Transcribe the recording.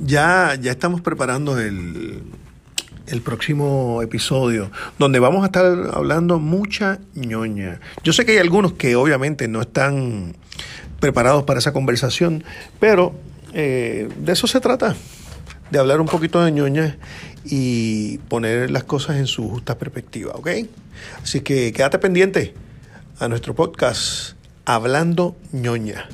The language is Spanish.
Ya, ya estamos preparando el, el próximo episodio, donde vamos a estar hablando mucha ñoña. Yo sé que hay algunos que obviamente no están preparados para esa conversación, pero eh, de eso se trata, de hablar un poquito de ñoña y poner las cosas en su justa perspectiva, ¿ok? Así que quédate pendiente a nuestro podcast Hablando ñoña.